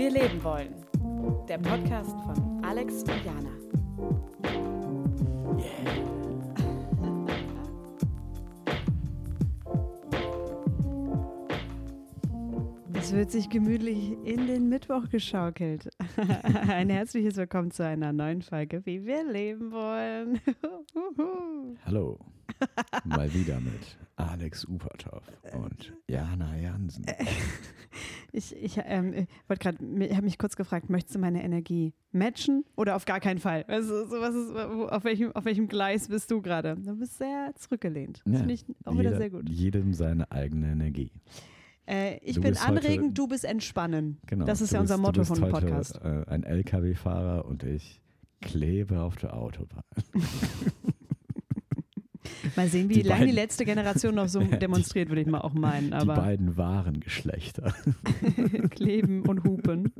wir leben wollen. Der Podcast von Alex und Jana. Es wird sich gemütlich in den Mittwoch geschaukelt. Ein herzliches Willkommen zu einer neuen Folge, wie wir leben wollen. Hallo. Mal wieder mit Alex Upertoff und Jana Jansen. Ich, ich ähm, wollte gerade, ich habe mich kurz gefragt, möchtest du meine Energie matchen oder auf gar keinen Fall? Also, so was ist, auf, welchem, auf welchem Gleis bist du gerade? Du bist sehr zurückgelehnt. Das Ja, finde ich auch Jeder- wieder sehr gut. Jedem seine eigene Energie. Äh, ich Du bin bist heute- anregend, du bist entspannen. Genau. Das ist ja unser bist, Motto von dem heute, Podcast. Äh, ein LKW-Fahrer und ich klebe auf der Autobahn. Mal sehen, wie Die lange die letzte Generation noch so demonstriert, würde ich mal auch meinen. Die Aber beiden wahren Geschlechter. kleben und hupen.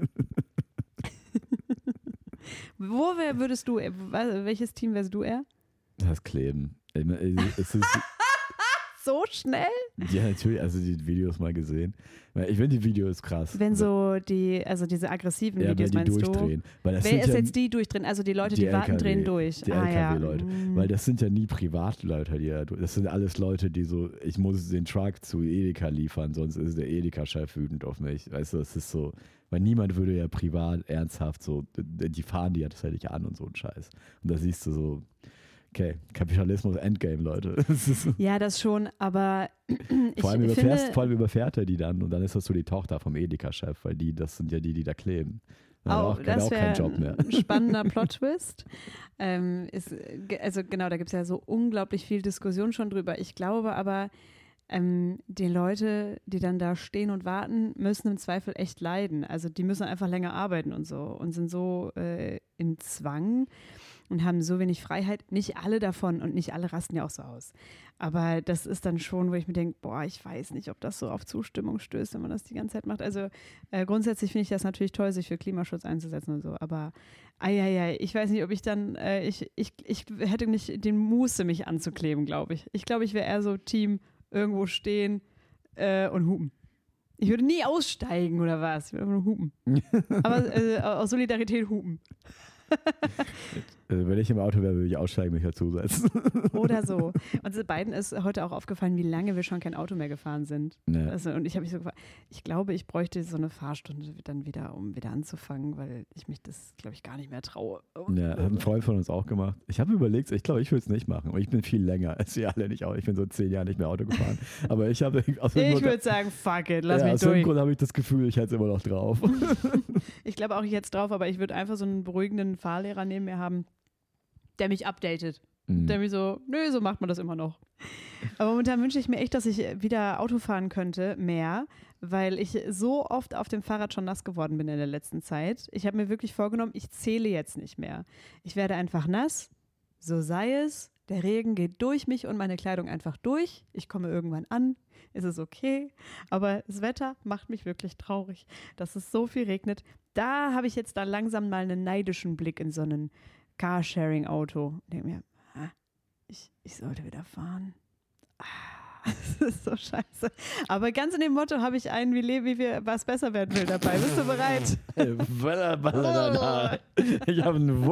Wo wär, würdest du, äh, welches Team wärst du eher? Das Kleben. Äh, Es ist, So schnell? ja, natürlich, also die Videos mal gesehen. Ich finde die Videos krass. Wenn so die, also diese aggressiven ja, Videos die meinst durchdrehen. Weil du? das Wer ist ja jetzt die durchdrehen? Also die Leute, die, Die warten, LKW, drehen durch. die ah, ja. LKW-Leute. Mm. Weil das sind ja nie Privatleute, die da. Das sind alles Leute, die so, ich muss den Truck zu Edeka liefern, sonst ist der Edeka-Chef wütend auf mich. Weißt du, das ist so, weil niemand würde ja privat ernsthaft so, die fahren die ja tatsächlich an und so ein Scheiß. Und da siehst du so, okay, Kapitalismus Endgame, Leute. Ja, das schon, aber ich vor, allem finde, überfährst, vor allem überfährt er die dann und dann ist das so die Tochter vom Edeka-Chef, weil die, das sind ja die, die da kleben. Auch, er das auch wäre keinen Job mehr. ein spannender Plot-Twist. Ähm, ist, also genau, da gibt es ja so unglaublich viel Diskussion schon drüber. Ich glaube aber, ähm, die Leute, die dann da stehen und warten, müssen im Zweifel echt leiden. Also die müssen einfach länger arbeiten und so und sind so äh, im Zwang und haben so wenig Freiheit. Nicht alle davon und nicht alle rasten ja auch so aus. Aber das ist dann schon, wo ich mir denke, boah, ich weiß nicht, ob das so auf Zustimmung stößt, wenn man das die ganze Zeit macht. Also äh, grundsätzlich finde ich das natürlich toll, sich für Klimaschutz einzusetzen und so. Aber eieiei, ich weiß nicht, ob ich dann, äh, ich, ich, ich hätte nicht den Muße, mich anzukleben, glaube ich. Ich glaube, ich wäre eher so Team irgendwo stehen äh, und hupen. Ich würde nie aussteigen oder was. Ich würde einfach nur hupen. Aber äh, aus Solidarität hupen. Also wenn ich im Auto wäre, würde ich aussteigen, mich dazusetzen. Oder so. Und so beiden ist heute auch aufgefallen, wie lange wir schon kein Auto mehr gefahren sind. Ne. Also, und ich habe mich so gefragt, ich glaube, ich bräuchte so eine Fahrstunde dann wieder, um wieder anzufangen, weil ich mich das, glaube ich, gar nicht mehr traue. Ja, hat ein Freund von uns auch gemacht. Ich habe überlegt, ich glaube, ich würde es nicht machen. Und ich bin viel länger als ihr alle nicht auch. Ich bin so zehn Jahre nicht mehr Auto gefahren. Aber ich habe aus Ich würde sagen, fuck it, lass ja, mich aus durch. Grund habe ich das Gefühl, ich hätte es immer noch drauf. Ich glaube auch jetzt drauf, aber ich würde einfach so einen beruhigenden Fahrlehrer neben mir haben, der mich updatet. Mhm. Der mich so, nö, so macht man das immer noch. Aber momentan wünsche ich mir echt, dass ich wieder Auto fahren könnte, mehr, weil ich so oft auf dem Fahrrad schon nass geworden bin in der letzten Zeit. Ich habe mir wirklich vorgenommen, ich zähle jetzt nicht mehr. Ich werde einfach nass, so sei es. Der Regen geht durch mich und meine Kleidung einfach durch. Ich komme irgendwann an, ist es okay. Aber das Wetter macht mich wirklich traurig, dass es so viel regnet. Da habe ich jetzt da langsam mal einen neidischen Blick in so einen Carsharing-Auto. Ich denke mir, ah, ich, ich sollte wieder fahren. Ah, Das ist so scheiße. Aber ganz in dem Motto habe ich einen, wie lebe, wie wir, was besser werden will dabei. Bist du bereit? Ich habe einen.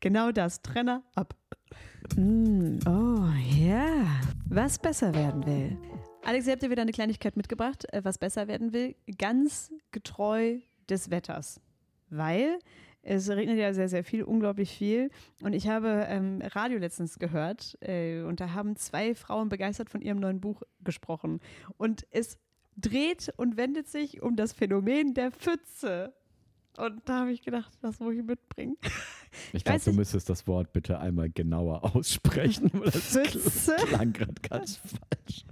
Genau das. Trenner ab. Mm, oh ja. Was besser werden will. Alex, ihr habt dir wieder eine Kleinigkeit mitgebracht, äh, was besser werden will. Ganz getreu des Wetters. Weil es regnet ja sehr, sehr viel, unglaublich viel. Und ich habe ähm, Radio letztens gehört äh, und da haben zwei Frauen begeistert von ihrem neuen Buch gesprochen. Und es dreht und wendet sich um das Phänomen der Pfütze. Und da habe ich gedacht, das muss ich mitbringen. Ich glaube, du müsstest das Wort bitte einmal genauer aussprechen. weil Das Pfütze. klang gerade ganz falsch.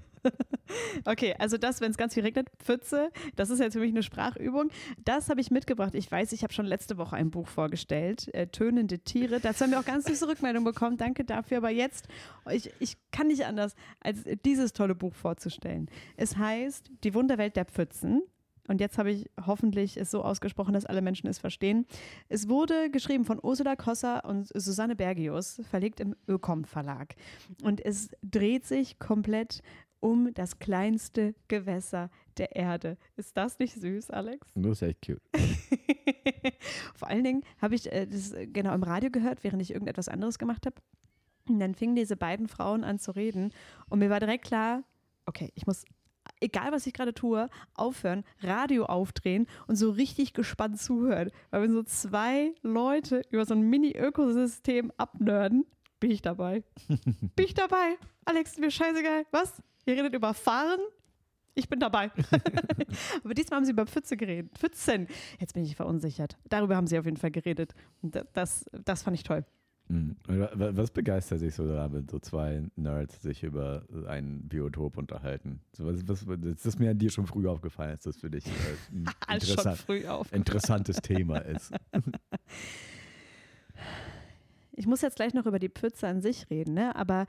Okay, also das, wenn es ganz viel regnet, Pfütze, das ist jetzt für mich eine Sprachübung. Das habe ich mitgebracht. Ich weiß, ich habe schon letzte Woche ein Buch vorgestellt, äh, Tönende Tiere. Dazu haben wir auch ganz süße Rückmeldungen bekommen. Danke dafür. Aber jetzt, ich, ich kann nicht anders, als dieses tolle Buch vorzustellen. Es heißt Die Wunderwelt der Pfützen. Und jetzt habe ich hoffentlich es so ausgesprochen, dass alle Menschen es verstehen. Es wurde geschrieben von Ursula Kosser und Susanne Bergius, verlegt im Ökom Verlag. Und es dreht sich komplett um das kleinste Gewässer der Erde. Ist das nicht süß, Alex? Das ist echt cute. Vor allen Dingen habe ich äh, das äh, genau im Radio gehört, während ich irgendetwas anderes gemacht habe. Und dann fingen diese beiden Frauen an zu reden und mir war direkt klar, okay, ich muss, egal was ich gerade tue, aufhören, Radio aufdrehen und so richtig gespannt zuhören. Weil wenn so zwei Leute über so ein Mini-Ökosystem abnörden, bin ich dabei. bin ich dabei. Alex, mir scheißegal. Was? Ihr redet über Fahren? Ich bin dabei. Aber diesmal haben sie über Pfütze geredet. Pfützen. Jetzt bin ich verunsichert. Darüber haben sie auf jeden Fall geredet. Und Das, das fand ich toll. Wa- Was begeistert sich so daran, wenn so zwei Nerds sich über ein Biotop unterhalten? Was, was, das ist mir an dir schon früh aufgefallen, dass das für dich äh, ein interessant, interessantes Thema ist. Ich muss jetzt gleich noch über die Pfütze an sich reden, ne? aber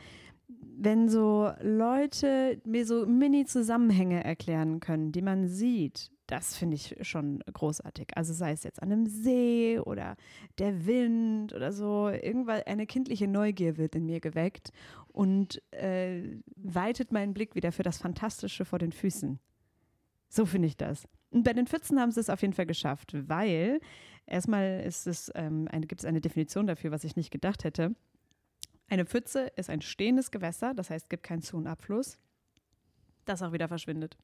wenn so Leute mir so Mini-Zusammenhänge erklären können, die man sieht, das finde ich schon großartig. Also sei es jetzt an einem See oder der Wind oder so, irgendwann eine kindliche Neugier wird in mir geweckt und äh, weitet meinen Blick wieder für das Fantastische vor den Füßen. So finde ich das. Und bei den Pfützen haben sie es auf jeden Fall geschafft, weil erstmal ist es, ähm, gibt es eine Definition dafür, was ich nicht gedacht hätte. Eine Pfütze ist ein stehendes Gewässer, das heißt, es gibt keinen Zu- und Abfluss, das auch wieder verschwindet.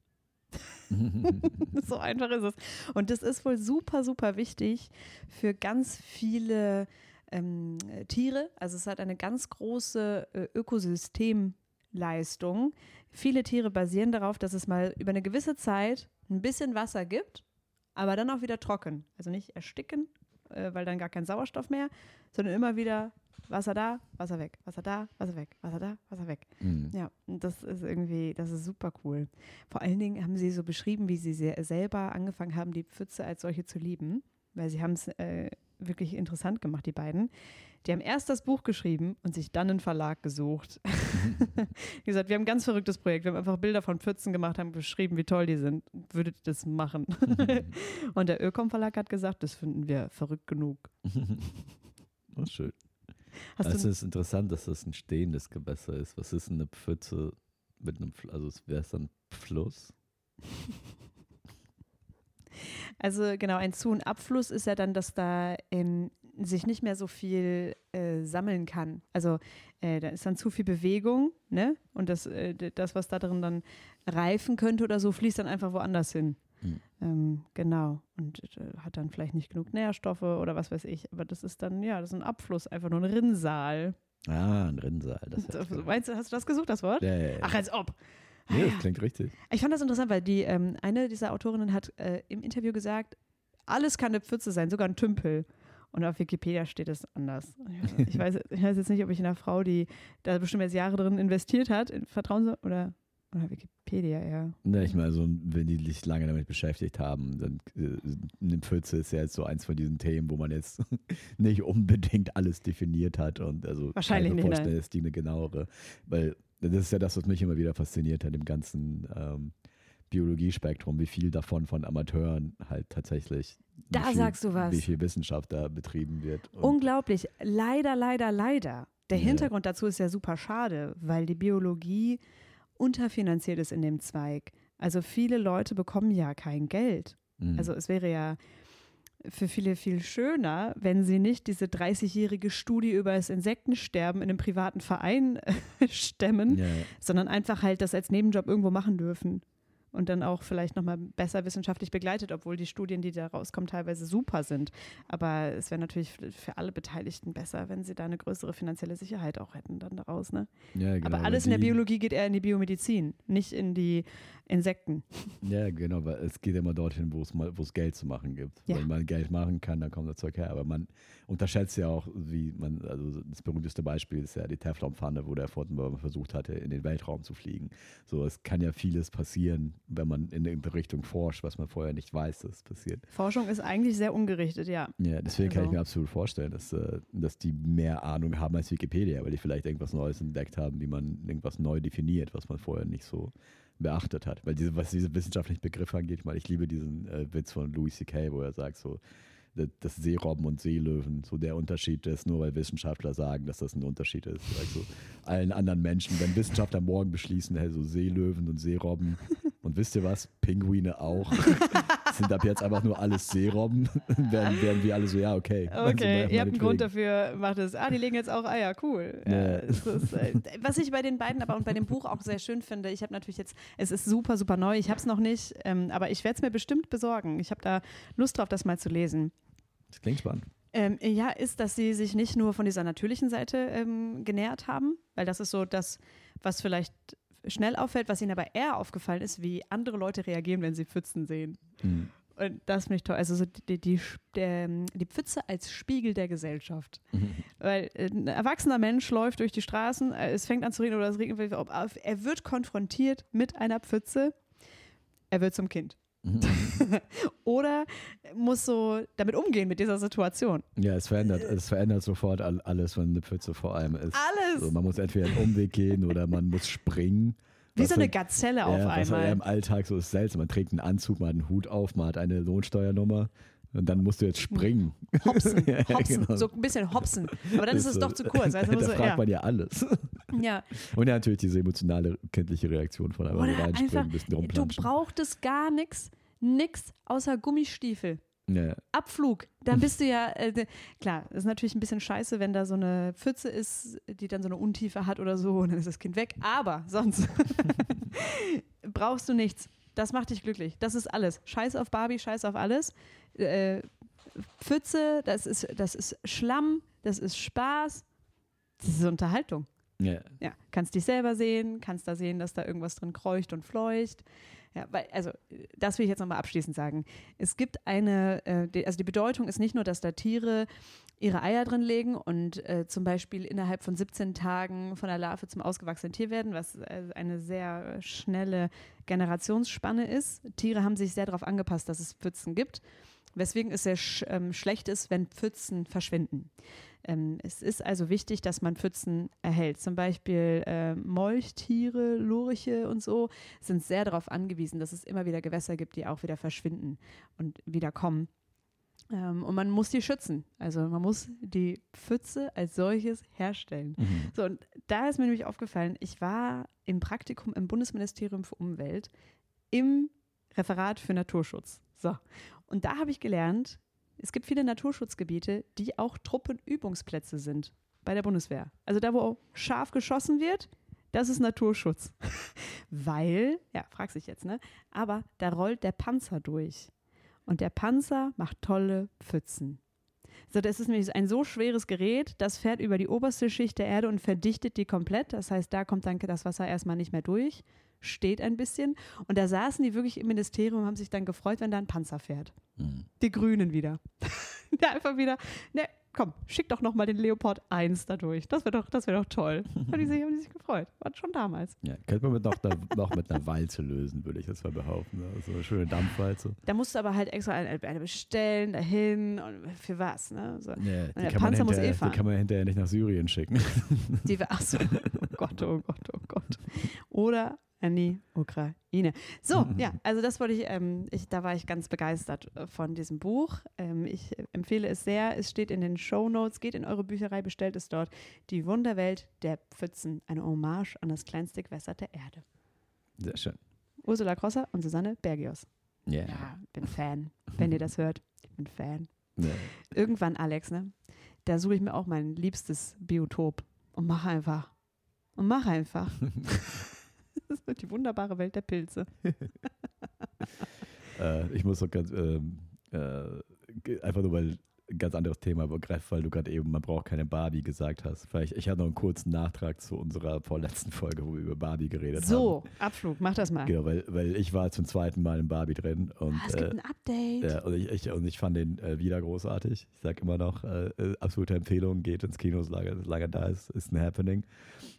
so einfach ist es. Und das ist wohl super, super wichtig für ganz viele ähm, äh, Tiere. Also es hat eine ganz große äh, Ökosystemleistung. Viele Tiere basieren darauf, dass es mal über eine gewisse Zeit ein bisschen Wasser gibt, aber dann auch wieder trocken. Also nicht ersticken, äh, weil dann gar kein Sauerstoff mehr, sondern immer wieder Wasser da, Wasser weg, Wasser da, Wasser weg, Wasser da, Wasser weg. Mhm. Ja, und das ist irgendwie, das ist super cool. Vor allen Dingen haben sie so beschrieben, wie sie sehr, selber angefangen haben, die Pfütze als solche zu lieben, weil sie haben es äh, wirklich interessant gemacht, die beiden. Die haben erst das Buch geschrieben und sich dann einen Verlag gesucht. Wie gesagt, wir haben ein ganz verrücktes Projekt. Wir haben einfach Bilder von Pfützen gemacht, haben beschrieben, wie toll die sind. Würdet ihr das machen? und der Ökom Verlag hat gesagt, das finden wir verrückt genug. Das ist schön. Hast Also es ist interessant, dass das ein stehendes Gewässer ist. Was ist denn eine Pfütze mit einem, also wäre es dann Fluss? Also genau, ein Zu- und Abfluss ist ja dann, dass da ähm, sich nicht mehr so viel äh, sammeln kann. Also äh, da ist dann zu viel Bewegung, ne? Und das, äh, das, was da drin dann reifen könnte oder so, fließt dann einfach woanders hin. Mhm. Ähm, genau. Und äh, hat dann vielleicht nicht genug Nährstoffe oder was weiß ich. Aber das ist dann, ja, das ist ein Abfluss, einfach nur ein Rinnsal. Ah, ein Rinnsal. Das So, heißt, Meinst du, hast du das gesucht, das Wort? ja, ja, ja. Ach, als ob. Ah, nee, das klingt richtig. Ich fand das interessant, weil die ähm, eine dieser Autorinnen hat äh, im Interview gesagt, alles kann eine Pfütze sein, sogar ein Tümpel. Und auf Wikipedia steht es anders. Ich weiß, ich weiß jetzt nicht, ob ich einer Frau, die da bestimmt jetzt Jahre drin investiert hat, in Vertrauen soll, oder, oder Wikipedia, ja. Ne, ich meine, so, wenn die sich lange damit beschäftigt haben, dann äh, eine Pfütze ist ja jetzt so eins von diesen Themen, wo man jetzt nicht unbedingt alles definiert hat und also Wahrscheinlich kann ich nicht, mir vorstellen, ist die eine genauere, weil das ist ja das, was mich immer wieder fasziniert hat im ganzen ähm, Biologiespektrum, wie viel davon von Amateuren halt tatsächlich Da viel, sagst du was. wie viel Wissenschaft da betrieben wird. Unglaublich. Leider, leider, leider. Der Ja. Hintergrund dazu ist ja super schade, weil die Biologie unterfinanziert ist in dem Zweig. Also viele Leute bekommen ja kein Geld. Mhm. Also es wäre ja für viele viel schöner, wenn sie nicht diese 30-jährige Studie über das Insektensterben in einem privaten Verein stemmen, ja, ja. sondern einfach halt das als Nebenjob irgendwo machen dürfen. Und dann auch vielleicht nochmal besser wissenschaftlich begleitet, obwohl die Studien, die da rauskommen, teilweise super sind. Aber es wäre natürlich für- alle Beteiligten besser, wenn sie da eine größere finanzielle Sicherheit auch hätten dann daraus. Ne? ja, genau, Aber alles in der Biologie geht eher in die Biomedizin, nicht in die Insekten. Ja, genau, weil es geht immer dorthin, wo es mal, wo es Geld zu machen gibt. Ja. Wenn man Geld machen kann, dann kommt das Zeug her. Aber man unterschätzt ja auch, wie man, also das berühmteste Beispiel ist ja die Teflonpfanne, wo der Fortenbauer versucht hatte, in den Weltraum zu fliegen. So, es kann ja vieles passieren, wenn man in irgendeine Richtung forscht, was man vorher nicht weiß, dass es passiert. Forschung ist eigentlich sehr ungerichtet, ja. Ja, deswegen kann ich Also- mir absolut vorstellen, dass, äh, dass die mehr Ahnung haben als Wikipedia, weil die vielleicht irgendwas Neues entdeckt haben, wie man irgendwas neu definiert, was man vorher nicht so beachtet hat. Weil diese, was diese wissenschaftlichen Begriffe angeht, ich meine, ich liebe diesen äh, Witz von Louis C.K., wo er sagt so, das, das Seerobben und Seelöwen, so der Unterschied ist, nur weil Wissenschaftler sagen, dass das ein Unterschied ist. Also allen anderen Menschen, wenn Wissenschaftler morgen beschließen, hey, so Seelöwen und Seerobben und wisst ihr was, Pinguine auch, sind ab jetzt einfach nur alles Seerobben, werden, werden wir alle so, ja, okay. Okay, ihr habt einen Grund dafür, macht es. Ah, die legen jetzt auch Eier, cool. Ja. Ist, äh, was ich bei den beiden aber und bei dem Buch auch sehr schön finde, ich habe natürlich jetzt, es ist super, super neu, ich habe es noch nicht, ähm, aber ich werde es mir bestimmt besorgen. Ich habe da Lust drauf, das mal zu lesen. Das klingt spannend. Ähm, ja, ist, dass sie sich nicht nur von dieser natürlichen Seite ähm, genähert haben, weil das ist so das, was vielleicht schnell auffällt, was ihnen aber eher aufgefallen ist, wie andere Leute reagieren, wenn sie Pfützen sehen. Mhm. Und das finde ich toll. Also so die, die, der, die Pfütze als Spiegel der Gesellschaft. Mhm. Weil ein erwachsener Mensch läuft durch die Straßen, äh, es fängt an zu regnen oder es regnet, er wird konfrontiert mit einer Pfütze, er wird zum Kind. Oder muss so damit umgehen mit dieser Situation. Ja, es verändert, es verändert sofort alles, wenn eine Pfütze vor allem ist. Alles! Also man muss entweder einen Umweg gehen oder man muss springen. Wie so eine Gazelle ja, auf einmal. Was ja im Alltag so ist seltsam. Man trägt einen Anzug, man hat einen Hut auf, man hat eine Lohnsteuernummer. Und dann musst du jetzt springen. Hopsen, ja, hopsen, genau. so ein bisschen hopsen. Aber dann ist, ist es doch zu kurz. Also da so, fragt ja. man ja alles. Ja. Und ja, natürlich diese emotionale, kindliche Reaktion von Oder reinspringen, ein bisschen Du brauchtest gar nichts, nichts außer Gummistiefel. Ja. Abflug, dann bist du ja, äh, klar, ist natürlich ein bisschen scheiße, wenn da so eine Pfütze ist, die dann so eine Untiefe hat oder so und dann ist das Kind weg. Aber sonst brauchst du nichts. Das macht dich glücklich. Das ist alles. Scheiß auf Barbie, scheiß auf alles. Äh, Pfütze, das ist, das ist Schlamm, das ist Spaß, das ist Unterhaltung. Ja. ja. Kannst dich selber sehen, kannst da sehen, dass da irgendwas drin kreucht und fleucht. Ja, weil, also, das will ich jetzt nochmal abschließend sagen. Es gibt eine, äh, also die Bedeutung ist nicht nur, dass da Tiere ihre Eier drin legen und äh, zum Beispiel innerhalb von 17 Tagen von der Larve zum ausgewachsenen Tier werden, was äh, eine sehr schnelle Generationsspanne ist. Tiere haben sich sehr darauf angepasst, dass es Pfützen gibt, weswegen es sehr sch ähm, schlecht ist, wenn Pfützen verschwinden. Ähm, es ist also wichtig, dass man Pfützen erhält. Zum Beispiel äh, Molchtiere, Lurche und so sind sehr darauf angewiesen, dass es immer wieder Gewässer gibt, die auch wieder verschwinden und wieder kommen. Ähm, und man muss die schützen. Also man muss die Pfütze als solches herstellen. Mhm. So, und da ist mir nämlich aufgefallen, ich war im Praktikum im Bundesministerium für Umwelt im Referat für Naturschutz. So. Und da habe ich gelernt, es gibt viele Naturschutzgebiete, die auch Truppenübungsplätze sind bei der Bundeswehr. Also da, wo scharf geschossen wird, das ist Naturschutz. Weil, ja, fragst dich jetzt, ne? Aber da rollt der Panzer durch. Und der Panzer macht tolle Pfützen. So, das ist nämlich ein so schweres Gerät, das fährt über die oberste Schicht der Erde und verdichtet die komplett. Das heißt, da kommt dann das Wasser erstmal nicht mehr durch, steht ein bisschen. Und da saßen die wirklich im Ministerium und haben sich dann gefreut, wenn da ein Panzer fährt. Mhm. Die Grünen wieder. ja, einfach wieder, ne, komm, schick doch noch mal den Leopard 1 da durch. Das wäre doch, wär doch toll. Haben die, sich, haben die sich gefreut. War schon damals. Ja, könnte man mit noch, noch mit einer Walze lösen, würde ich jetzt mal behaupten. Ne? So eine schöne Dampfwalze. Da musst du aber halt extra eine, eine bestellen, dahin und für was. Ne? So. Ja, der Panzer muss eh fahren. Die kann man hinterher nicht nach Syrien schicken. Die, ach so, oh Gott, oh Gott, oh Gott. Oder an die Ukraine. So, ja, also das wollte ich, ähm, ich, da war ich ganz begeistert äh, von diesem Buch. Ähm, ich empfehle es sehr. Es steht in den Show Notes. Geht in eure Bücherei, bestellt es dort. Die Wunderwelt der Pfützen, eine Hommage an das kleinste Gewässer der Erde. Sehr schön. Ursula Krosser und Susanne Bergios. Yeah. Ja, bin Fan. Wenn ihr das hört, ich bin Fan. Yeah. Irgendwann, Alex, ne? Da suche ich mir auch mein liebstes Biotop und mache einfach. Und mache einfach. die wunderbare Welt der Pilze. äh, ich muss so ganz, ähm, äh, einfach nur weil ganz anderes Thema, aber gerade weil du gerade eben, man braucht keine Barbie gesagt hast. Vielleicht, ich habe noch einen kurzen Nachtrag zu unserer vorletzten Folge, wo wir über Barbie geredet so, haben. So, Abflug, mach das mal. Genau, weil, weil ich war zum zweiten Mal in Barbie drin. Und, ah, es gibt äh, ein Update. Ja, und, ich, ich, und ich fand den äh, wieder großartig. Ich sage immer noch, äh, äh, absolute Empfehlung, geht ins Kino, solange, solange da ist, ist ein Happening.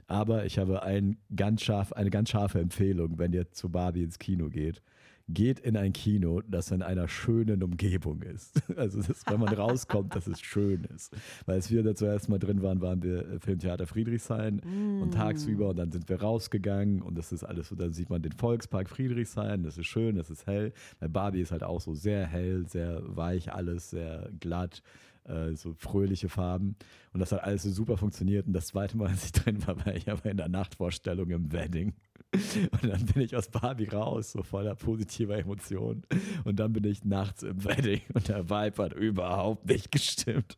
Aber ich habe ein ganz scharf, eine ganz scharfe Empfehlung, wenn ihr zu Barbie ins Kino geht geht in ein Kino, das in einer schönen Umgebung ist. Also, dass, wenn man rauskommt, dass es schön ist. Weil als wir da zuerst mal drin waren, waren wir äh, Filmtheater Friedrichshain Mm. und tagsüber und dann sind wir rausgegangen und das ist alles so, dann sieht man den Volkspark Friedrichshain, das ist schön, das ist hell. Weil Barbie ist halt auch so sehr hell, sehr weich, alles sehr glatt äh, so fröhliche Farben. Und das hat alles so super funktioniert. Und das zweite Mal, als ich drin war, war ich aber in der Nachtvorstellung im Wedding. Und dann bin ich aus Barbie raus, so voller positiver Emotionen. Und dann bin ich nachts im Wedding und der Vibe hat überhaupt nicht gestimmt.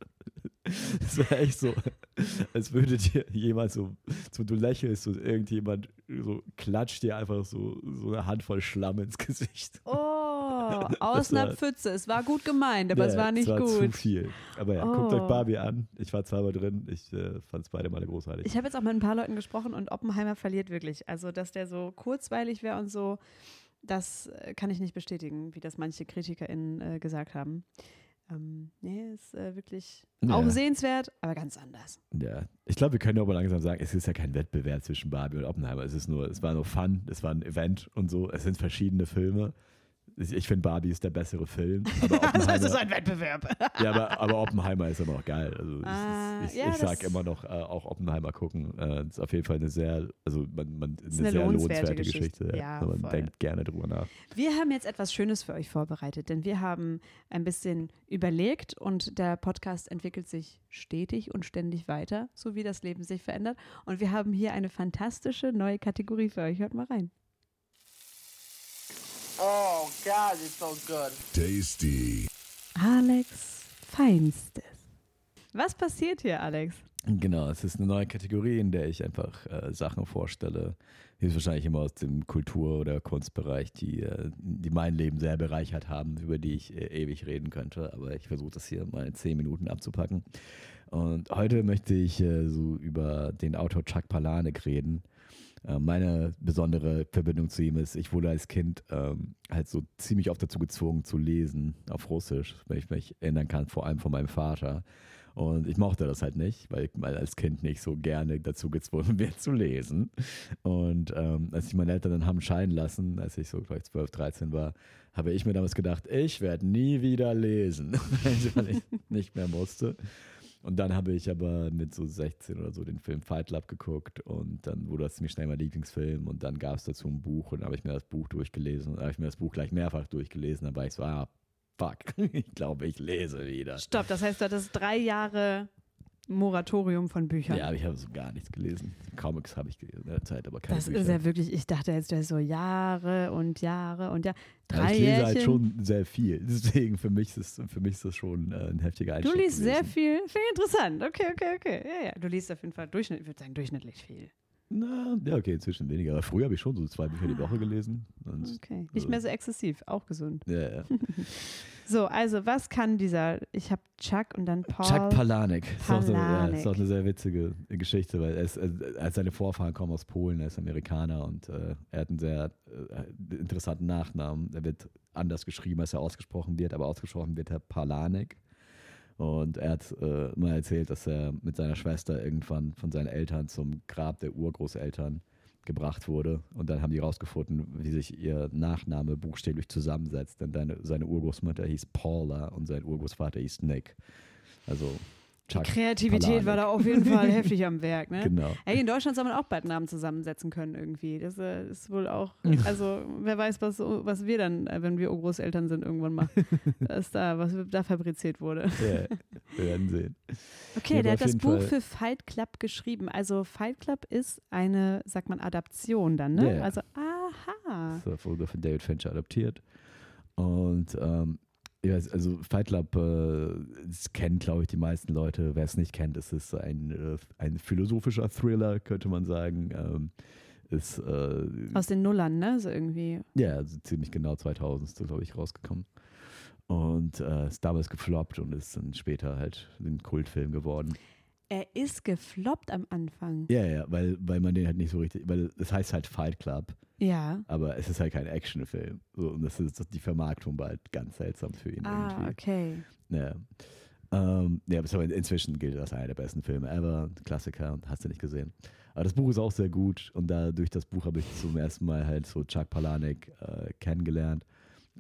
Es war echt so, als würde dir jemand so, so du lächelst und irgendjemand so klatscht dir einfach so, so eine Handvoll Schlamm ins Gesicht. Oh, aus war- einer Pfütze. Es war gut gemeint, aber es Ja, war nicht Zu gut. viel. Aber ja, guckt Oh. euch Barbie an. Ich war zweimal drin. Ich äh, fand es beide Male großartig. Ich habe jetzt auch mit ein paar Leuten gesprochen und Oppenheimer verliert wirklich. Also, dass der so kurzweilig wäre und so, das äh, kann ich nicht bestätigen, wie das manche KritikerInnen äh, gesagt haben. Ähm, nee, ist äh, wirklich Ja. auch sehenswert, aber ganz anders. ja. Ich glaube, wir können aber langsam sagen, es ist ja kein Wettbewerb zwischen Barbie und Oppenheimer. Es ist nur, es war nur Fun, es war ein Event und so. Es sind verschiedene Filme. Ich, finde, Barbie ist der bessere Film. Heißt, es ist ein Wettbewerb. ja, aber, aber Oppenheimer ist immer noch geil. Also Ah, ich, ich, ja, ich sag das- immer noch, äh, auch Oppenheimer gucken. Äh, ist auf jeden Fall eine sehr, also man, man, eine, eine sehr lohnenswerte lohnenswerte Geschichte. Geschichte. ja. Ja, man voll. denkt gerne drüber nach. Wir haben jetzt etwas Schönes für euch vorbereitet, denn wir haben ein bisschen überlegt und der Podcast entwickelt sich stetig und ständig weiter, so wie das Leben sich verändert. Und wir haben hier eine fantastische neue Kategorie für euch. Hört mal rein. Oh God, it's so good. Tasty. Alex Feinstes. Was passiert hier, Alex? Genau, es ist eine neue Kategorie, in der ich einfach äh, Sachen vorstelle, höchstwahrscheinlich immer aus dem Kultur- oder Kunstbereich, die, äh, die mein Leben sehr bereichert haben, über die ich äh, ewig reden könnte. Aber ich versuche das hier mal in zehn Minuten abzupacken. Und heute möchte ich äh, so über den Autor Chuck Palahniuk reden. Äh, meine besondere Verbindung zu ihm ist, ich wurde als Kind ähm, halt so ziemlich oft dazu gezwungen zu lesen auf Russisch, wenn ich mich erinnern kann, vor allem von meinem Vater. Und ich mochte das halt nicht, weil ich mal als Kind nicht so gerne dazu gezwungen werde zu lesen. Und ähm, als ich meine Eltern dann haben scheiden lassen, als ich so vielleicht 12, 13 war, habe ich mir damals gedacht, ich werde nie wieder lesen, weil ich nicht mehr musste. Und dann habe ich aber mit so 16 oder so den Film Fight Club geguckt und dann wurde das ziemlich schnell mein Lieblingsfilm und dann gab es dazu ein Buch und dann habe ich mir das Buch durchgelesen und habe ich mir das Buch gleich mehrfach durchgelesen, dann war ich so, ah, fuck, ich glaube, ich lese wieder. Stopp, das heißt, du hattest drei Jahre Moratorium von Büchern. Ja, aber ich habe so gar nichts gelesen. Comics habe ich gelesen in der Zeit, aber keine das Bücher. ist ja wirklich, ich dachte jetzt, du hast so Jahre und Jahre und ja, Ja, drei ich lese halt Jährchen. schon sehr viel. Deswegen für mich ist, für mich ist das schon äh, ein heftiger Du Einstieg liest sehr gewesen. viel, viel interessant. Okay, okay, okay. Ja, ja. Du liest auf jeden Fall durchschnittlich, ich würde sagen, durchschnittlich viel. Na, ja, okay, inzwischen weniger. Aber früher habe ich schon so zwei Bücher die Woche gelesen. Und, Okay. Nicht mehr so exzessiv, auch gesund. ja, ja. So, also was kann dieser, ich habe Chuck und dann Paul. Chuck Palahniuk. Ist auch, so, ja, ist auch eine sehr witzige Geschichte, weil ist, äh, er, seine Vorfahren kommen aus Polen, er ist Amerikaner und äh, er hat einen sehr äh, interessanten Nachnamen. Er wird anders geschrieben, als er ausgesprochen wird, aber ausgesprochen wird er Palahniuk. Und er hat äh, mal erzählt, dass er mit seiner Schwester irgendwann von seinen Eltern zum Grab der Urgroßeltern gebracht wurde. Und dann haben die rausgefunden, wie sich ihr Nachname buchstäblich zusammensetzt. Denn deine, seine Urgroßmutter hieß Paula und sein Urgroßvater hieß Nick. Also Chuck Kreativität war Palahniuk. da auf jeden Fall heftig am Werk, ne? Genau. Ey, in Deutschland soll man auch bald Namen zusammensetzen können irgendwie. Das äh, ist wohl auch, also wer weiß, was, was wir dann, äh, wenn wir Großeltern sind, irgendwann mal, was da, was da fabriziert wurde. Ja, wir werden sehen. Okay, Ja, der hat das Buch Fall- für Fight Club geschrieben. Also Fight Club ist eine, sagt man, Adaption dann, ne? Ja. Also, aha. Das wurde von David Fincher adaptiert. Und ähm, ja, also Fight Club, äh, das kennen, glaube ich, die meisten Leute. Wer es nicht kennt, es ist ein, äh, ein philosophischer Thriller, könnte man sagen. Ähm, ist äh, Aus den Nullern, ne? So irgendwie. ja, also ziemlich genau 2000 ist, glaube ich, rausgekommen. Und äh, ist damals gefloppt und ist dann später halt ein Kultfilm geworden. Er ist gefloppt am Anfang. Ja, ja, weil, weil man den halt nicht so richtig, weil es heißt halt Fight Club, Ja. aber es ist halt kein Actionfilm. So, und das ist die Vermarktung war halt ganz seltsam für ihn Ah, irgendwie. okay. Ja. Ähm, ja, aber inzwischen gilt das als einer der besten Filme ever, Klassiker, hast du nicht gesehen. Aber das Buch ist auch sehr gut und da durch das Buch habe ich zum ersten Mal halt so Chuck Palahniuk äh, kennengelernt.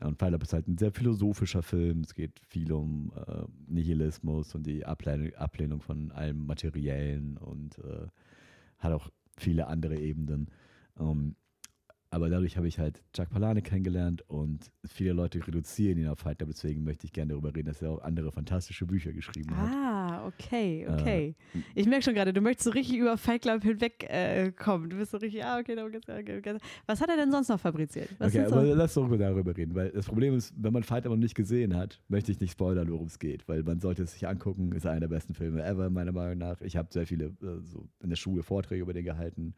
Und Fight Club ist halt ein sehr philosophischer Film. Es geht viel um äh, Nihilismus und die Ablehnung, von allem Materiellen und äh, hat auch viele andere Ebenen. Um, aber dadurch habe ich halt Chuck Palahniuk kennengelernt und viele Leute reduzieren ihn auf Fight Club. Deswegen möchte ich gerne darüber reden, dass er auch andere fantastische Bücher geschrieben hat. Okay, okay. Äh, ich merke schon gerade, du möchtest so richtig über Fight Club hinweg äh. Du bist so richtig, ah, okay, okay, okay. Was hat er denn sonst noch fabriziert? Was okay, aber lass doch darüber reden, weil das Problem ist, wenn man Fight Club noch nicht gesehen hat, möchte ich nicht spoilern, worum es geht, weil man sollte es sich angucken. Ist einer der besten Filme ever, meiner Meinung nach. Ich habe sehr viele äh, so in der Schule Vorträge über den gehalten.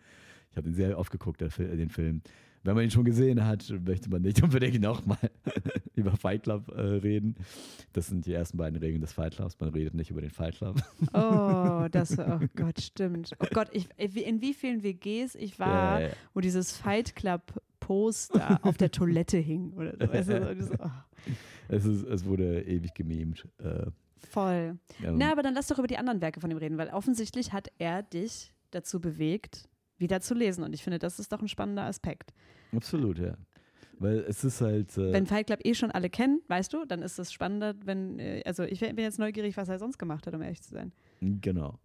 Ich habe ihn sehr oft geguckt, den Film. Wenn man ihn schon gesehen hat, möchte man nicht unbedingt nochmal über Fight Club äh, reden. Das sind die ersten beiden Regeln des Fight Clubs. Man redet nicht über den Fight Club. Oh, das, oh Gott, stimmt. Oh Gott, ich, in wie vielen WGs ich war, ja, ja. wo dieses Fight Club Poster auf der Toilette hing oder so. Weißt du, so oh. es, ist, es wurde ewig gememt. Äh, Voll. Ja, Na, aber dann lass doch über die anderen Werke von ihm reden, weil offensichtlich hat er dich dazu bewegt, wieder zu lesen. Und ich finde, das ist doch ein spannender Aspekt. Absolut, ja. Weil es ist halt. Äh wenn Fight Club eh schon alle kennen, weißt du, dann ist es spannender, wenn. Äh, also, ich bin jetzt neugierig, was er sonst gemacht hat, um ehrlich zu sein. Genau.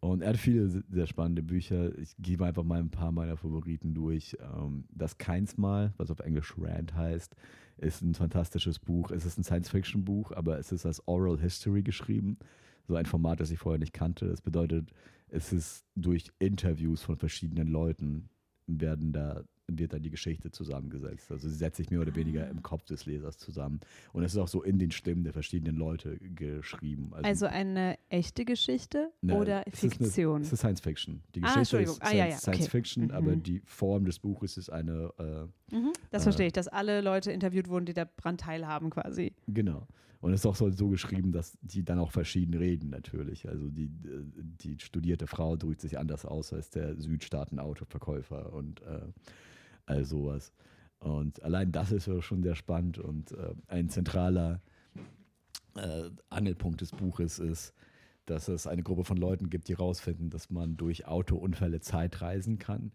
Und er hat viele sehr spannende Bücher. Ich gebe einfach mal ein paar meiner Favoriten durch. Ähm, das Keinsmal, was auf Englisch Rand heißt, ist ein fantastisches Buch. Es ist ein Science-Fiction-Buch, aber es ist als Oral History geschrieben. So ein Format, das ich vorher nicht kannte. Das bedeutet, es ist durch Interviews von verschiedenen Leuten werden da wird dann die Geschichte zusammengesetzt. Also sie setzt sich mehr oder weniger im Kopf des Lesers zusammen. Und es ist auch so in den Stimmen der verschiedenen Leute geschrieben. Also, also eine echte Geschichte ne, oder Fiktion? Es ist, es ist Science Fiction. Die ah, Geschichte ah, ist ah, ja, ja. Science okay. Fiction, mhm. aber die Form des Buches ist eine. Äh, mhm, das äh, verstehe ich, dass alle Leute interviewt wurden, die daran teilhaben quasi. Genau. Und es ist auch so, so, geschrieben, dass die dann auch verschieden reden, natürlich. Also die, die studierte Frau drückt sich anders aus als der Südstaaten-Autoverkäufer und äh, all sowas. Und allein das ist schon sehr spannend und äh, ein zentraler äh, Angelpunkt des Buches ist, dass es eine Gruppe von Leuten gibt, die herausfinden, dass man durch Autounfälle Zeit reisen kann,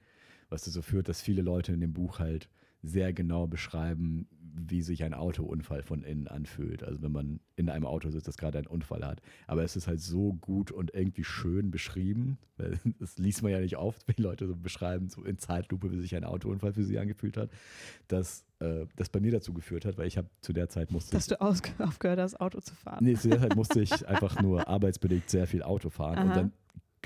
was dazu führt, dass viele Leute in dem Buch halt sehr genau beschreiben, wie sich ein Autounfall von innen anfühlt. Also wenn man in einem Auto sitzt, das gerade einen Unfall hat. Aber es ist halt so gut und irgendwie schön beschrieben, das liest man ja nicht oft, wie Leute so beschreiben, so in Zeitlupe, wie sich ein Autounfall für sie angefühlt hat, dass äh, das bei mir dazu geführt hat, weil ich habe zu der Zeit musste Dass du aufgehört hast, Auto zu fahren. Nee, zu der Zeit musste ich einfach nur arbeitsbedingt sehr viel Auto fahren. Aha. Und dann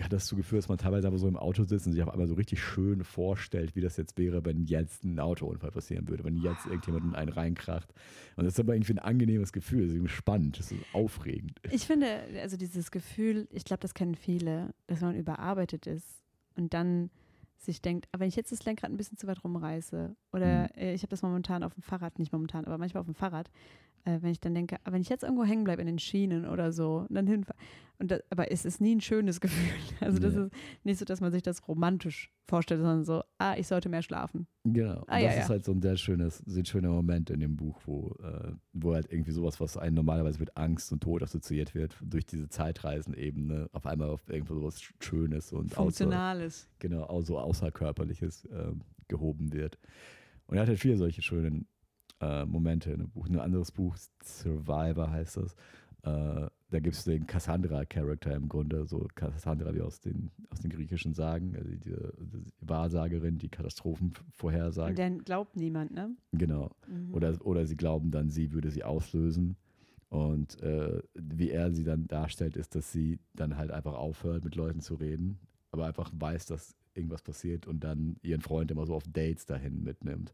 hat das dazu geführt, dass man teilweise aber so im Auto sitzt und sich auf einmal so richtig schön vorstellt, wie das jetzt wäre, wenn jetzt ein Autounfall passieren würde, wenn jetzt irgendjemand in einen reinkracht. Und das ist aber irgendwie ein angenehmes Gefühl, das ist irgendwie spannend, das ist aufregend. Ich finde, also dieses Gefühl, ich glaube, das kennen viele, dass man überarbeitet ist und dann sich denkt, aber wenn ich jetzt das Lenkrad ein bisschen zu weit rumreiße oder mhm. äh, ich habe das momentan auf dem Fahrrad, nicht momentan, aber manchmal auf dem Fahrrad, äh, wenn ich dann denke, aber wenn ich jetzt irgendwo hängen bleibe in den Schienen oder so, und dann hinfahre, aber es ist nie ein schönes Gefühl. Also das nee. ist nicht so, dass man sich das romantisch vorstellt, sondern so, ah, ich sollte mehr schlafen. Genau. Ah, das ja, ist ja. halt so ein sehr schönes, sehr schöner Moment in dem Buch, wo, äh, wo halt irgendwie sowas, was einen normalerweise mit Angst und Tod assoziiert wird, durch diese Zeitreisenebene auf einmal auf irgendwo sowas Schönes und Funktionales. Außer, genau, auch so Außerkörperliches äh, gehoben wird. Und er hat halt viele solche schönen äh, Momente in dem Buch. Ein anderes Buch, Survivor heißt das. Äh, da gibt es den Cassandra-Charakter im Grunde, so Cassandra wie aus den, aus den griechischen Sagen, also die, die Wahrsagerin, die Katastrophen vorhersagt. Denn glaubt niemand, ne? Genau. Mhm. Oder, oder sie glauben dann, sie würde sie auslösen. Und äh, wie er sie dann darstellt, ist, dass sie dann halt einfach aufhört, mit Leuten zu reden, aber einfach weiß, dass irgendwas passiert und dann ihren Freund immer so auf Dates dahin mitnimmt.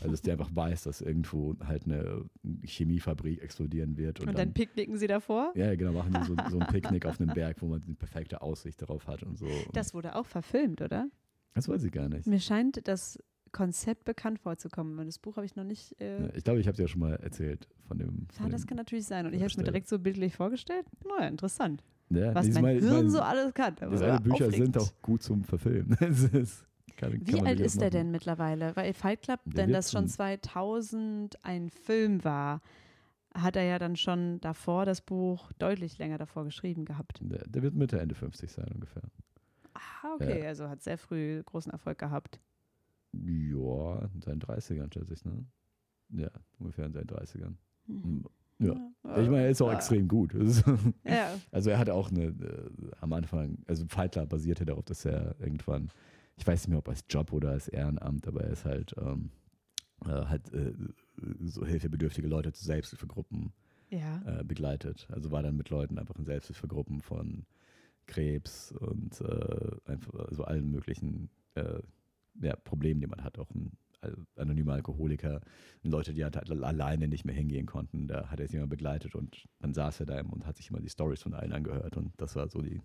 Also dass die einfach weiß, dass irgendwo halt eine Chemiefabrik explodieren wird. Und, und dann, dann, picknicken sie davor? Ja, genau, machen die so, so ein Picknick auf einem Berg, wo man die perfekte Aussicht darauf hat und so. Das wurde auch verfilmt, oder? Das weiß ich gar nicht. Mir scheint das Konzept bekannt vorzukommen. Das Buch habe ich noch nicht. Äh ja, ich glaube, ich habe es ja schon mal erzählt von dem. Von ja, das dem kann natürlich sein. Und ich habe es mir direkt so bildlich vorgestellt. Naja, interessant. Ja, Was mein Hirn so alles kann. Diese Bücher sind auch gut zum Verfilmen. Kann, Wie alt ist er denn mittlerweile? Weil Fight Club, der wenn das schon 2000 ein Film war, hat er ja dann schon davor das Buch deutlich länger davor geschrieben gehabt. Der, der wird Mitte, Ende 50 sein ungefähr. Ah, okay, also hat sehr früh großen Erfolg gehabt. Ja, in seinen 30ern, schätze ich, ne? Ja, ungefähr in seinen 30ern. Mhm. Ja. Ich meine, er ist auch Ah. extrem gut. Ja. Also er hatte auch eine, äh, am Anfang, also Fight Club basierte darauf, dass er irgendwann, ich weiß nicht mehr, ob als Job oder als Ehrenamt, aber er ist halt, ähm, äh, hat äh, so hilfebedürftige Leute zu Selbsthilfegruppen Ja. äh, begleitet. Also war dann mit Leuten einfach in Selbsthilfegruppen von Krebs und äh, einfach also allen möglichen äh, ja, Problemen, die man hat. Auch ein anonymer Alkoholiker, Leute, die halt alleine nicht mehr hingehen konnten. Da hat er sich immer begleitet und dann saß er da und hat sich immer die Stories von allen angehört. Und das war so die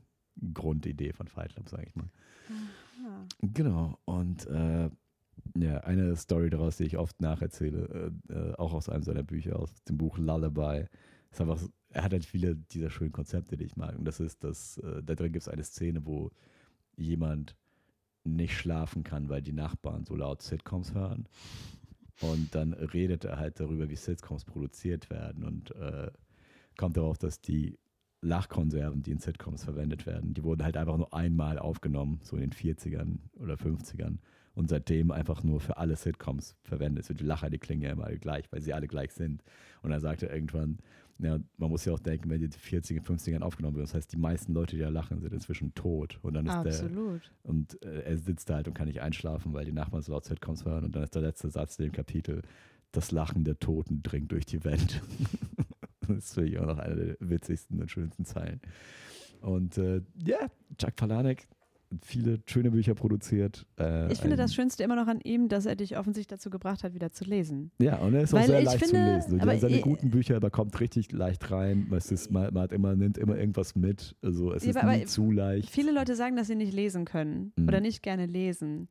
Grundidee von Fight Club, sage ich mal. Genau. Und äh, ja, eine Story daraus, die ich oft nacherzähle, äh, äh, auch aus einem seiner Bücher, aus dem Buch Lullaby, ist einfach, er hat halt viele dieser schönen Konzepte, die ich mag. Und das ist, dass äh, da drin gibt es eine Szene, wo jemand nicht schlafen kann, weil die Nachbarn so laut Sitcoms hören. Und dann redet er halt darüber, wie Sitcoms produziert werden und äh, kommt darauf, dass die Lachkonserven, die in Sitcoms verwendet werden, die wurden halt einfach nur einmal aufgenommen, so in den 40ern oder 50ern und seitdem einfach nur für alle Sitcoms verwendet. So die Lacher, die klingen ja immer alle gleich, weil sie alle gleich sind. Und er sagte irgendwann, ja, man muss ja auch denken, wenn die 40er, 50ern aufgenommen werden, das heißt, die meisten Leute, die da lachen, sind inzwischen tot. Und dann ist der, Absolut. und äh, er sitzt da halt und kann nicht einschlafen, weil die Nachbarn so laut Sitcoms hören. Und dann ist der letzte Satz in dem Kapitel, das Lachen der Toten dringt durch die Das ist für mich auch noch eine der witzigsten und schönsten Zeilen. Und äh, ja, Jack Palahniuk hat viele schöne Bücher produziert. Äh, Ich finde das Schönste immer noch an ihm, dass er dich offensichtlich dazu gebracht hat, wieder zu lesen. Ja, und er ist auch Weil sehr ich leicht finde, zu lesen. So, aber seine ich- guten Bücher, da kommt richtig leicht rein. Es ist, man, man, hat immer, nimmt immer irgendwas mit. Also es ist aber- nie zu leicht. Viele Leute sagen, dass sie nicht lesen können Mhm. oder nicht gerne lesen.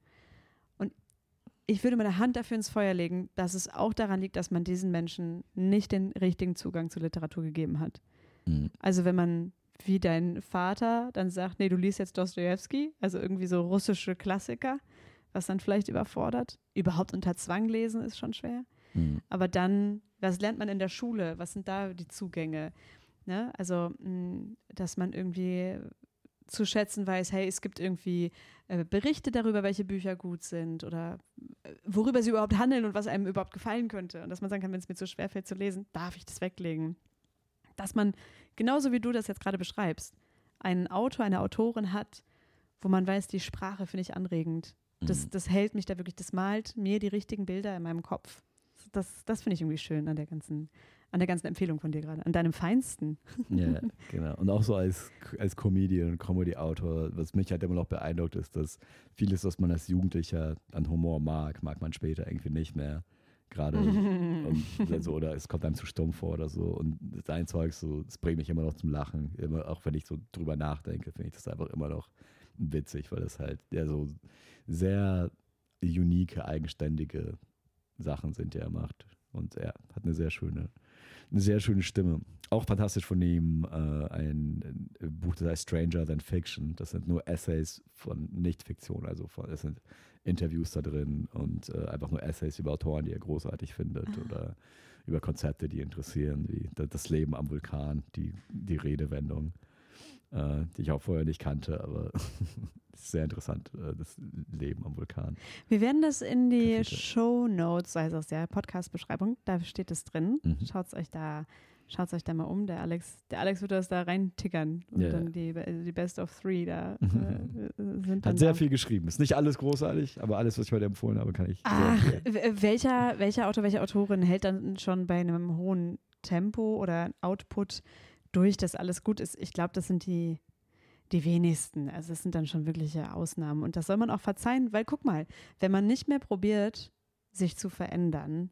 Ich würde meine Hand dafür ins Feuer legen, dass es auch daran liegt, dass man diesen Menschen nicht den richtigen Zugang zur Literatur gegeben hat. Mhm. Also wenn man wie dein Vater dann sagt, nee, du liest jetzt Dostoevsky, also irgendwie so russische Klassiker, was dann vielleicht überfordert. Überhaupt unter Zwang lesen ist schon schwer. Mhm. Aber dann, was lernt man in der Schule? Was sind da die Zugänge? Ne? Also, mh, dass man irgendwie zu schätzen weiß, hey, es gibt irgendwie äh, Berichte darüber, welche Bücher gut sind oder äh, worüber sie überhaupt handeln und was einem überhaupt gefallen könnte. Und dass man sagen kann, wenn es mir zu schwer fällt zu lesen, darf ich das weglegen. Dass man, genauso wie du das jetzt gerade beschreibst, einen Autor, eine Autorin hat, wo man weiß, die Sprache finde ich anregend. Das, Mhm. das hält mich da wirklich, das malt mir die richtigen Bilder in meinem Kopf. Das, das finde ich irgendwie schön an der ganzen, an der ganzen Empfehlung von dir gerade, an deinem Feinsten. Ja, genau. Und auch so als, als Comedian und Comedy-Autor, was mich halt immer noch beeindruckt, ist, dass vieles, was man als Jugendlicher an Humor mag, mag man später irgendwie nicht mehr. Gerade also, oder es kommt einem zu stumpf vor oder so. Und sein Zeug, so, es bringt mich immer noch zum Lachen. Immer, auch wenn ich so drüber nachdenke, finde ich das einfach immer noch witzig, weil das halt ja so sehr unique, eigenständige Sachen sind, die er macht. Und er hat eine sehr schöne, eine sehr schöne Stimme. Auch fantastisch von ihm äh, ein Buch, das heißt Stranger Than Fiction. Das sind nur Essays von Nicht-Fiktion, also von, es sind Interviews da drin und äh, einfach nur Essays über Autoren, die er großartig findet oder über Konzepte, die interessieren, wie da- das Leben am Vulkan, die, die Redewendung, äh, die ich auch vorher nicht kannte, aber es ist sehr interessant, äh, das Leben am Vulkan. Wir werden das in die. Show Notes, also aus der Podcast-Beschreibung, da steht es drin. Mhm. Schaut es euch da. Schaut euch da mal um. Der Alex, der Alex wird das da reintickern. Und Ja. dann die, also die Best of Three da äh, sind Hat sehr viel geschrieben. Ist nicht alles großartig, aber alles, was ich heute empfohlen habe, kann ich Ach, welcher, welcher Autor, welche Autorin hält dann schon bei einem hohen Tempo oder Output durch, dass alles gut ist? Ich glaube, das sind die, die wenigsten. Also es sind dann schon wirkliche Ausnahmen. Und das soll man auch verzeihen, weil guck mal, wenn man nicht mehr probiert, sich zu verändern,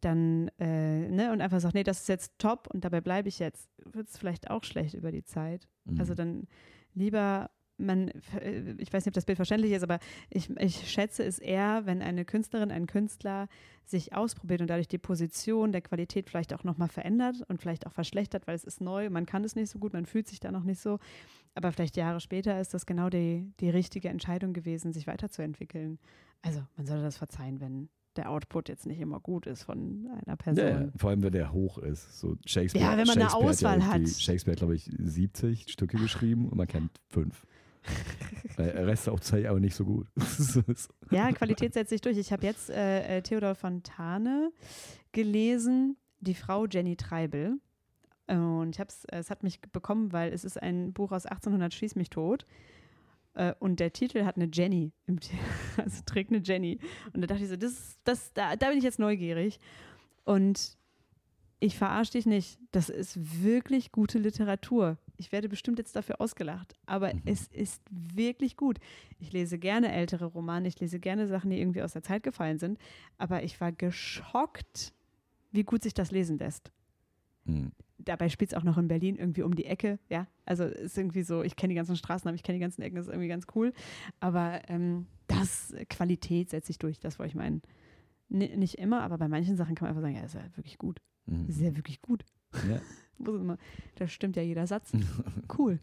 dann, äh, ne, und einfach sagt, nee, das ist jetzt top und dabei bleibe ich jetzt, wird es vielleicht auch schlecht über die Zeit. Mhm. Also dann lieber, man, äh, ich weiß nicht, ob das Bild verständlich ist, aber ich, ich schätze es eher, wenn eine Künstlerin, ein Künstler sich ausprobiert und dadurch die Position der Qualität vielleicht auch nochmal verändert und vielleicht auch verschlechtert, weil es ist neu, man kann es nicht so gut, man fühlt sich da noch nicht so. Aber vielleicht Jahre später ist das genau die, die richtige Entscheidung gewesen, sich weiterzuentwickeln. Also man sollte das verzeihen, wenn der Output jetzt nicht immer gut ist von einer Person. Ja, vor allem, wenn der hoch ist. So Shakespeare, Ja, wenn man eine Auswahl hat. irgendwie- Shakespeare hat, glaube ich, 70 Stücke geschrieben und man kennt fünf. Der Rest auch zeigt aber nicht so gut. Ja, Qualität setzt sich durch. Ich habe jetzt äh, äh, Theodor Fontane gelesen, die Frau Jenny Treibel. Und ich hab's, es hat mich bekommen, weil es ist ein Buch aus 1800 Schieß mich tot. Äh, und der Titel hat eine Jenny, im also trägt eine Jenny. Und da dachte ich so, das, das, da, da bin ich jetzt neugierig. Und ich verarsche dich nicht. Das ist wirklich gute Literatur. Ich werde bestimmt jetzt dafür ausgelacht, aber Mhm. es ist wirklich gut. Ich lese gerne ältere Romane, ich lese gerne Sachen, die irgendwie aus der Zeit gefallen sind, aber ich war geschockt, wie gut sich das lesen lässt. Hm. Dabei spielt es auch noch in Berlin irgendwie um die Ecke, ja. Also ist irgendwie so, ich kenne die ganzen Straßennamen, ich kenne die ganzen Ecken, das ist irgendwie ganz cool. Aber ähm, das Qualität setzt sich durch, das wollte ich meinen. N nicht immer, aber bei manchen Sachen kann man einfach sagen, ja, ist ja wirklich gut. Hm. Das ist ja wirklich gut. Ja. Da stimmt ja jeder Satz. Cool.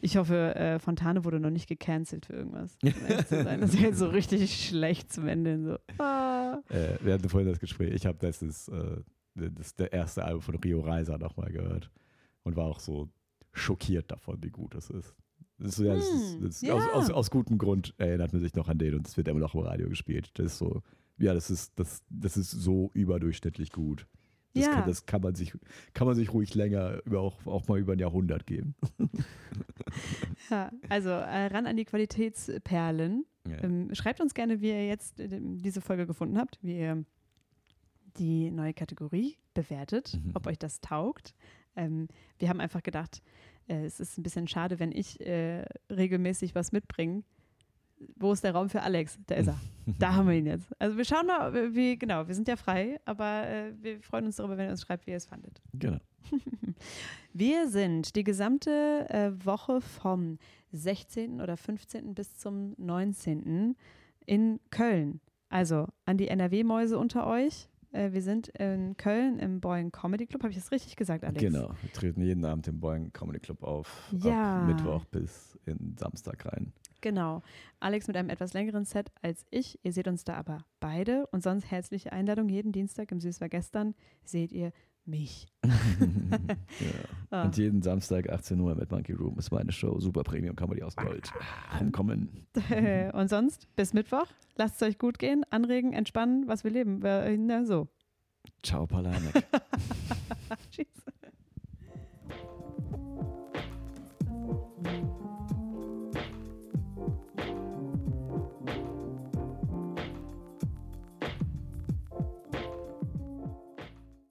Ich hoffe, äh, Fontane wurde noch nicht gecancelt für irgendwas. Um. Das wäre jetzt so richtig schlecht zum Ende. So. Ah. Äh, wir hatten vorhin das Gespräch. Ich habe das, ist, äh, das der erste Album von Rio Reiser nochmal gehört und war auch so schockiert davon, wie gut es ist. Das ist, ja, das ist, Hm, das ist ja. aus, aus, aus gutem Grund erinnert man sich noch an den und es wird immer noch im Radio gespielt. Das ist so, ja, das ist, das, das ist so überdurchschnittlich gut. Das, Ja. kann, das kann man sich, kann man sich ruhig länger, über auch, auch mal über ein Jahrhundert geben. Ja, also äh, ran an die Qualitätsperlen. Ja. Ähm, schreibt uns gerne, wie ihr jetzt äh, diese Folge gefunden habt, wie ihr die neue Kategorie bewertet, Mhm. ob euch das taugt. Ähm, wir haben einfach gedacht, äh, es ist ein bisschen schade, wenn ich äh, regelmäßig was mitbringe. Wo ist der Raum für Alex? Da ist er. Da haben wir ihn jetzt. Also wir schauen mal, wie, genau, wir sind ja frei, aber äh, wir freuen uns darüber, wenn ihr uns schreibt, wie ihr es fandet. Genau. Wir sind die gesamte äh, Woche vom 16. oder 15. bis zum 19. in Köln. Also an die NRW-Mäuse unter euch. Äh, wir sind in Köln im Boeing Comedy Club. Habe ich das richtig gesagt, Alex? Genau. Wir treten jeden Abend im Boeing Comedy Club auf. Ja. Ab Mittwoch bis in Samstag rein. Genau. Alex mit einem etwas längeren Set als ich. Ihr seht uns da aber beide. Und sonst herzliche Einladung. Jeden Dienstag im Süß war gestern seht ihr mich. ja. Ah. Und jeden Samstag 18 Uhr mit Monkey Room ist meine Show Super Premium Comedy aus Gold. Rumkommen. Und sonst bis Mittwoch. Lasst es euch gut gehen, anregen, entspannen, was wir leben. Äh, Na, so. Ciao, Palanek.